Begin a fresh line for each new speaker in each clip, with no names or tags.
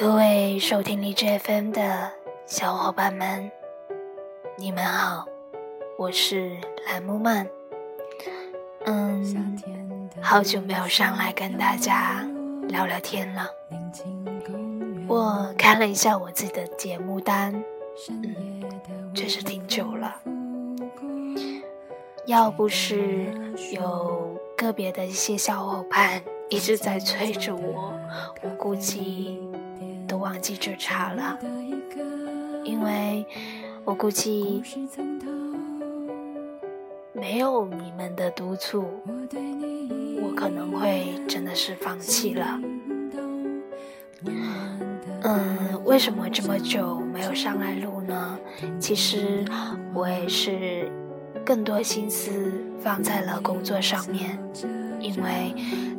各位收听荔枝 FM 的小伙伴们，你们好，我是蓝木曼。嗯，好久没有上来跟大家聊聊天了。我看了一下我自己的节目单，嗯，确实挺久了。要不是有个别的一些小伙伴一直在催着我，我估计忘记这茬了，因为我估计。没有你们的督促，我可能会真的是放弃了。嗯，为什么这么久没有上来录呢？其实我也是更多心思放在了工作上面，因为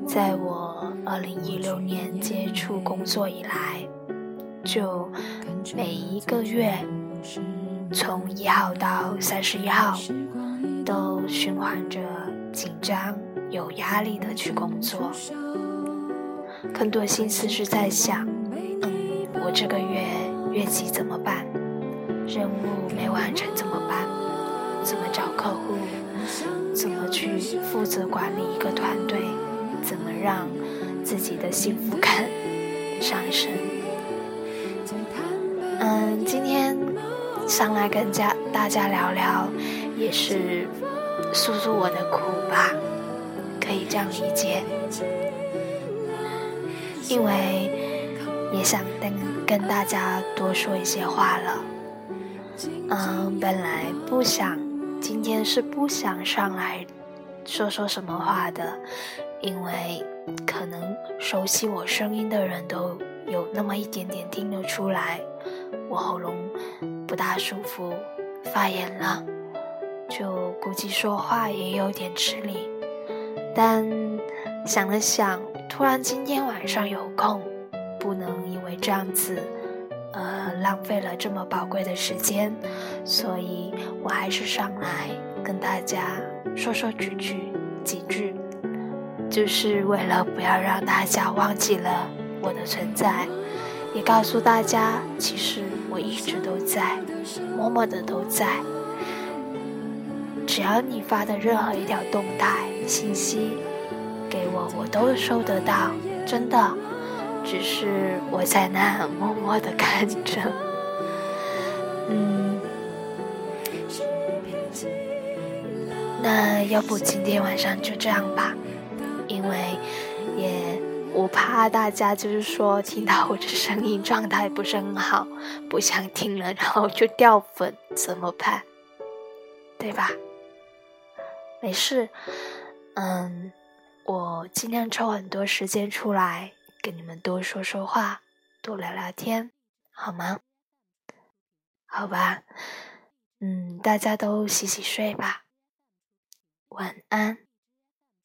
在我二零一六年接触工作以来，就每一个月从一号到三十一号。都循环着紧张、有压力的去工作，更多心思是在想：嗯，我这个月月绩怎么办？任务没完成怎么办？怎么找客户？怎么去负责管理一个团？自己的幸福感上升？嗯，今天上来跟家大家聊聊。也是诉诉我的苦吧，可以这样理解。因为也想跟跟大家多说一些话了。嗯，本来不想，今天是不想上来说说什么话的，因为可能熟悉我声音的人都有那么一点点听得出来，我喉咙不大舒服，发炎了。就估计说话也有点吃力，但想了想，突然今天晚上有空，不能因为这样子，呃，浪费了这么宝贵的时间，所以我还是上来跟大家说说几句几句，就是为了不要让大家忘记了我的存在，也告诉大家，其实我一直都在，默默的都在。只要你发的任何一条动态信息给我，我都收得到，真的。只是我在那默默的看着。嗯，那要不今天晚上就这样吧，因为也我怕大家就是说听到我的声音状态不是很好，不想听了，然后就掉粉怎么办？对吧？没事，嗯，我尽量抽很多时间出来跟你们多说说话，多聊聊天，好吗？好吧，嗯，大家都洗洗睡吧，晚安。